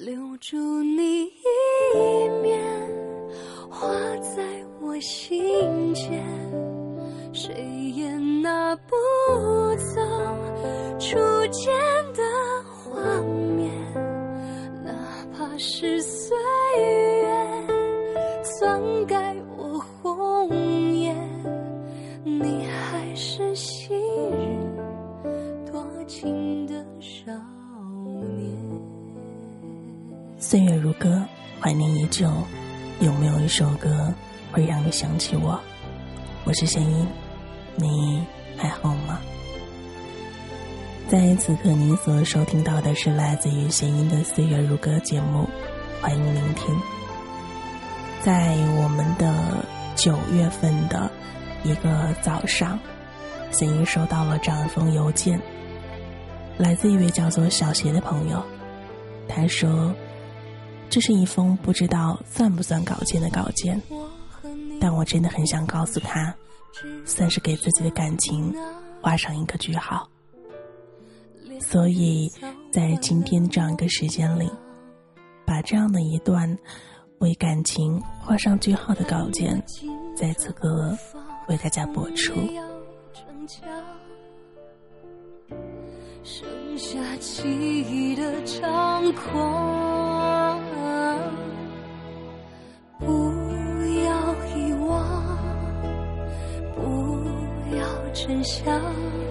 留住你一面，画在我心间，谁也拿不走初见的画面，哪怕是碎岁月如歌，怀念依旧。有没有一首歌会让你想起我？我是弦音，你还好吗？在此刻，您所收听到的是来自于弦音的《岁月如歌》节目，欢迎聆听。在我们的九月份的一个早上，弦音收到了这样一封邮件，来自一位叫做小邪的朋友，他说。这是一封不知道算不算稿件的稿件，但我真的很想告诉他，算是给自己的感情画上一个句号。所以在今天这样一个时间里，把这样的一段为感情画上句号的稿件，在此刻为大家播出。剩下记忆的猖狂。笑。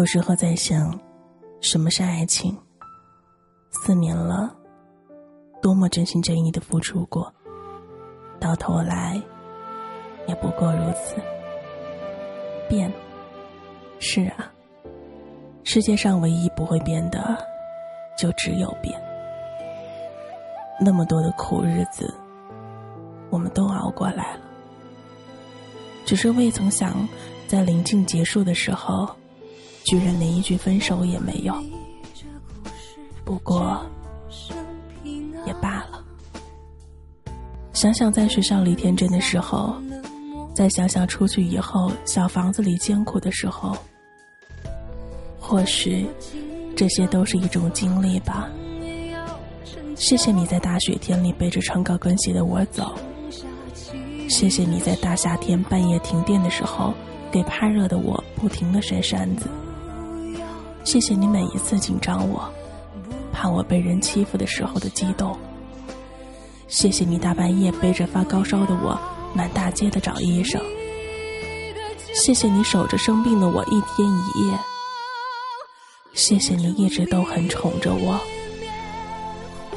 有时候在想，什么是爱情？四年了，多么真心真意的付出过，到头来也不过如此。变，是啊，世界上唯一不会变的，就只有变。那么多的苦日子，我们都熬过来了，只是未曾想，在临近结束的时候，居然连一句分手也没有。不过，也罢了。想想在学校里天真的时候，再想想出去以后小房子里艰苦的时候，或许这些都是一种经历吧。谢谢你在大雪天里背着穿高跟鞋的我走，谢谢你在大夏天半夜停电的时候给怕热的我不停的扇扇子，谢谢你每一次紧张我。怕我被人欺负的时候的激动。谢谢你大半夜背着发高烧的我满大街的找医生。谢谢你守着生病的我一天一夜。谢谢你一直都很宠着我。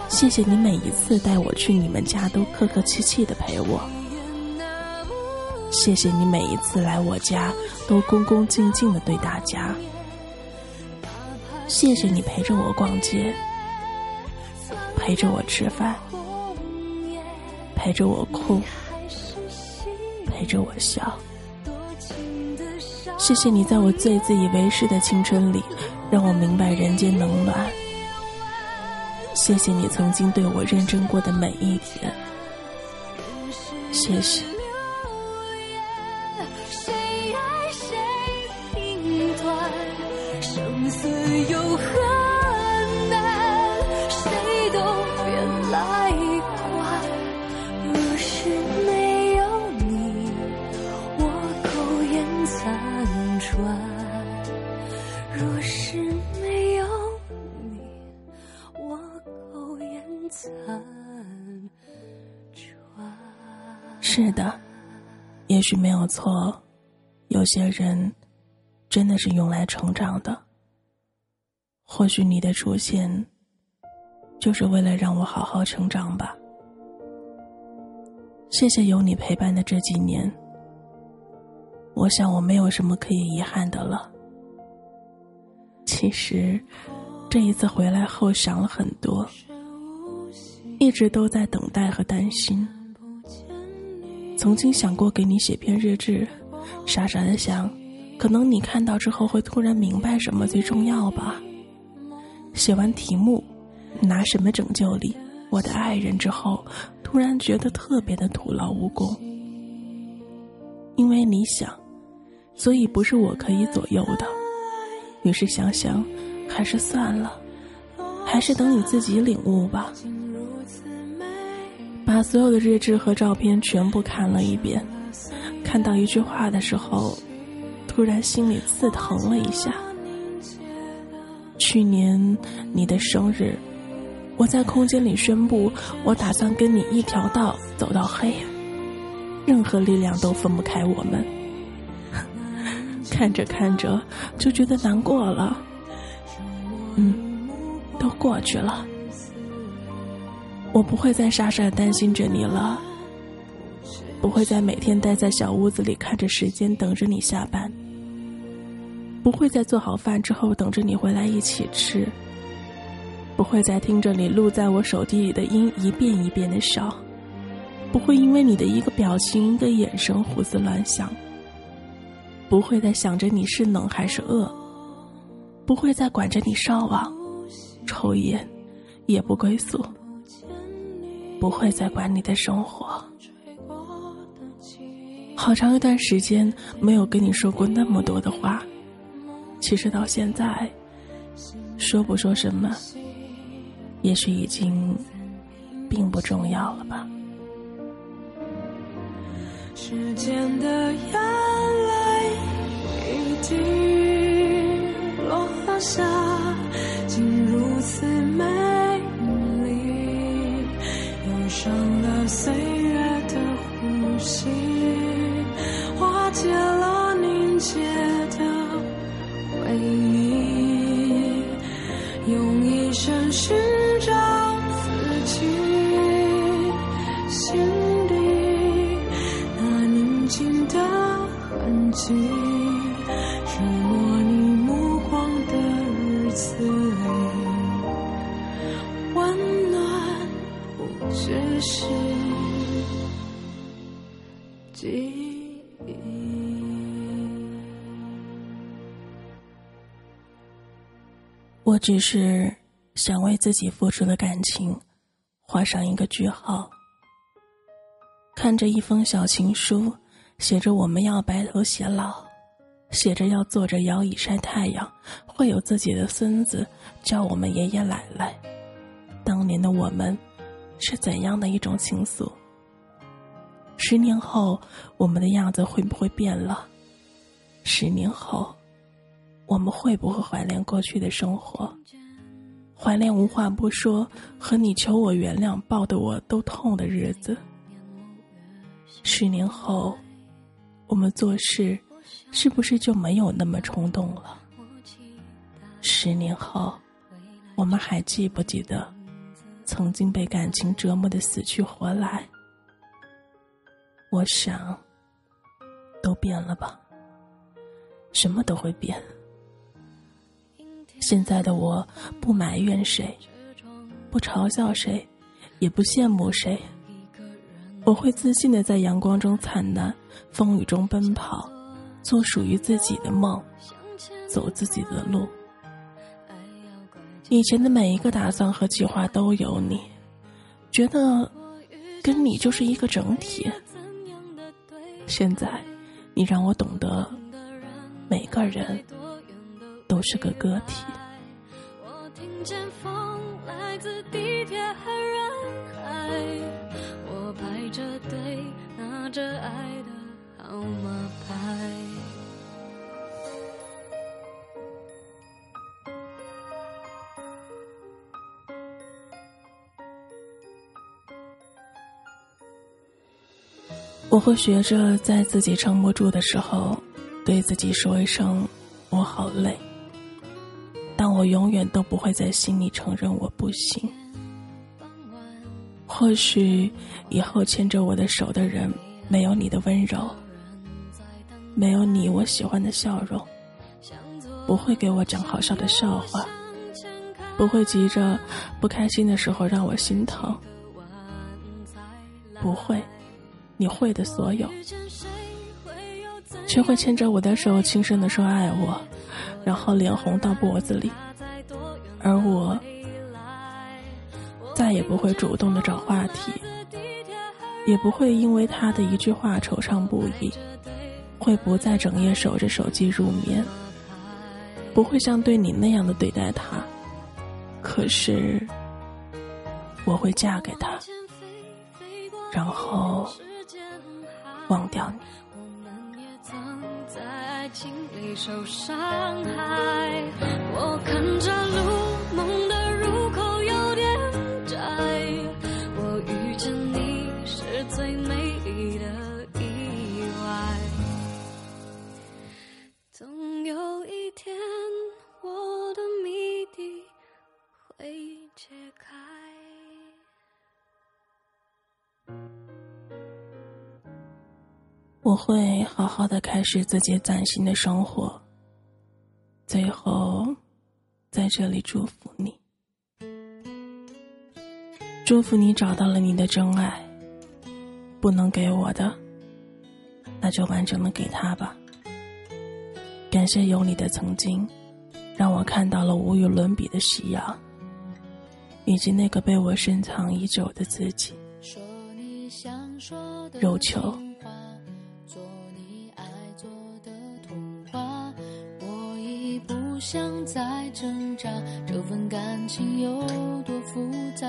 谢谢你每一次带我去你们家都客客气气的陪我。谢谢你每一次来我家都恭恭敬敬的对大家。谢谢你陪着我逛街，陪着我吃饭，陪着我哭，陪着我笑。谢谢你在我最自以为是的青春里，让我明白人间冷暖。谢谢你曾经对我认真过的每一天。谢谢。自由和难谁都别来管若是没有你我苟延残喘若是没有你我苟延残喘是的也许没有错有些人真的是用来成长的。或许你的出现，就是为了让我好好成长吧。谢谢有你陪伴的这几年，我想我没有什么可以遗憾的了。其实，这一次回来后想了很多，一直都在等待和担心。曾经想过给你写篇日志，傻傻的想，可能你看到之后会突然明白什么最重要吧。写完题目，拿什么拯救你，我的爱人之后。突然觉得特别的徒劳无功，因为你想，所以不是我可以左右的。于是想想，还是算了，还是等你自己领悟吧。把所有的日志和照片全部看了一遍，看到一句话的时候，突然心里刺疼了一下。去年你的生日。我在空间里宣布，我打算跟你一条道走到黑，任何力量都分不开我们。看着看着就觉得难过了，嗯，都过去了，我不会再傻傻担心着你了，不会再每天待在小屋子里看着时间等着你下班，不会再做好饭之后等着你回来一起吃。不会再听着你录在我手机里的音一遍一遍的笑，不会因为你的一个表情、一个眼神胡思乱想，不会再想着你是冷还是饿，不会再管着你上网、抽烟、夜不归宿，不会再管你的生活。好长一段时间没有跟你说过那么多的话，其实到现在，说不说什么。也许已经并不重要了吧。时间的眼泪一滴落下，竟如此美丽，忧伤了岁月的呼吸，化解了凝结的为你用一生寻找自己，心底那宁静的痕迹，触摸你目光的日子里，温暖不只是记忆。我只是想为自己付出的感情画上一个句号。看着一封小情书，写着我们要白头偕老，写着要坐着摇椅晒太阳，会有自己的孙子叫我们爷爷奶奶。当年的我们是怎样的一种情愫？十年后，我们的样子会不会变了？十年后。我们会不会怀念过去的生活？怀念无话不说和你求我原谅、抱得我都痛的日子？十年后，我们做事是不是就没有那么冲动了？十年后，我们还记不记得曾经被感情折磨的死去活来？我想，都变了吧。什么都会变。现在的我不埋怨谁，不嘲笑谁，也不羡慕谁。我会自信的在阳光中灿烂，风雨中奔跑，做属于自己的梦，走自己的路。以前的每一个打算和计划都有你，觉得跟你就是一个整体。现在，你让我懂得每个人。都是个个体。我听见风来自地铁和人海，我排着队拿着爱的号码牌。我会学着在自己撑不住的时候，对自己说一声“我好累”，我永远都不会在心里承认我不行。或许以后牵着我的手的人，没有你的温柔，没有你我喜欢的笑容，不会给我讲好笑的笑话，不会急着不开心的时候让我心疼，不会。你会的所有，却会牵着我的手，轻声的说爱我，然后脸红到脖子里，而我再也不会主动的找话题，也不会因为他的一句话惆怅不已，会不再整夜守着手机入眠，不会像对你那样的对待他，可是我会嫁给他，然后。忘掉你。心里受伤害。我看着路，梦的入口有点窄。我遇见你是最美丽的意外。总有一天，我的谜底会解开。我会好好的开始自己崭新的生活。最后，在这里祝福你，祝福你找到了你的真爱。不能给我的，那就完整的给他吧。感谢有你的曾经，让我看到了无与伦比的夕阳，以及那个被我深藏已久的自己。肉球。想再挣扎，这份感情有多复杂？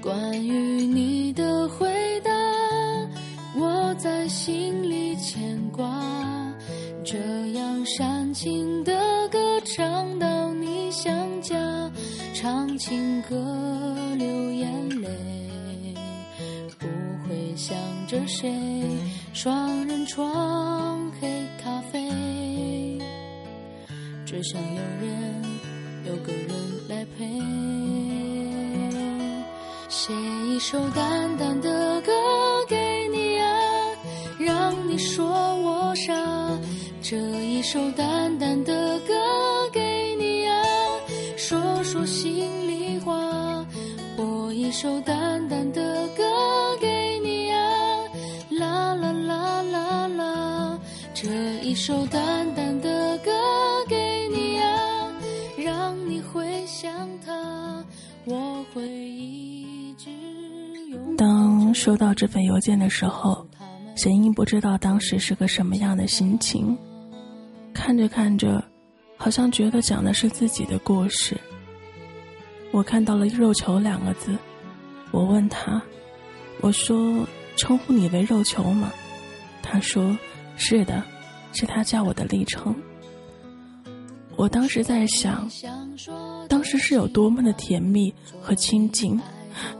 关于你的回答，我在心里牵挂。这样煽情的歌唱到你想家，唱情歌流眼泪，不会想着谁，双人床只想有人，有个人来陪，写一首淡淡的歌给你啊，让你说我傻。这一首淡淡的歌给你啊，说说心里话。播一首淡淡的歌给你啊，啦啦啦啦啦。这一首淡淡的当收到这份邮件的时候，神英不知道当时是个什么样的心情。看着看着，好像觉得讲的是自己的故事。我看到了“肉球”两个字，我问他：“我说称呼你为肉球吗？”他说：“是的，是他叫我的昵称。”我当时在想，当时是有多么的甜蜜和亲近。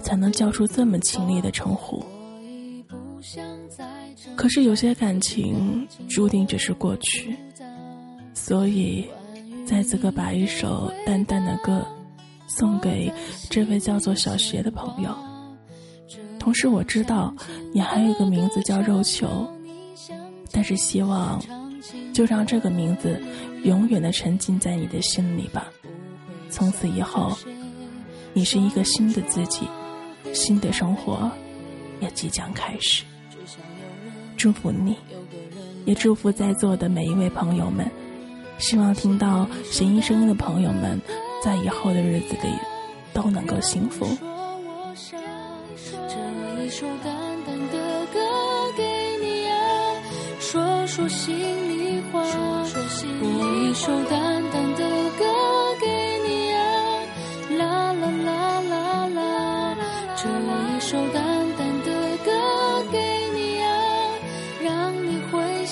才能叫出这么亲昵的称呼。可是有些感情注定只是过去，所以在此刻把一首淡淡的歌送给这位叫做小邪的朋友。同时我知道你还有一个名字叫肉球，但是希望就让这个名字永远的沉浸在你的心里吧。从此以后。你是一个新的自己，新的生活也即将开始。祝福你，也祝福在座的每一位朋友们。希望听到弦音声音的朋友们，在以后的日子里都能够幸福。这一首淡淡的歌给你啊，说说心里话。播一首淡淡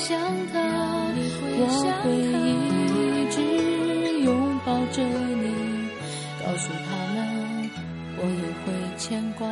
想他。我会一直拥抱着你，告诉他们我也会牵挂。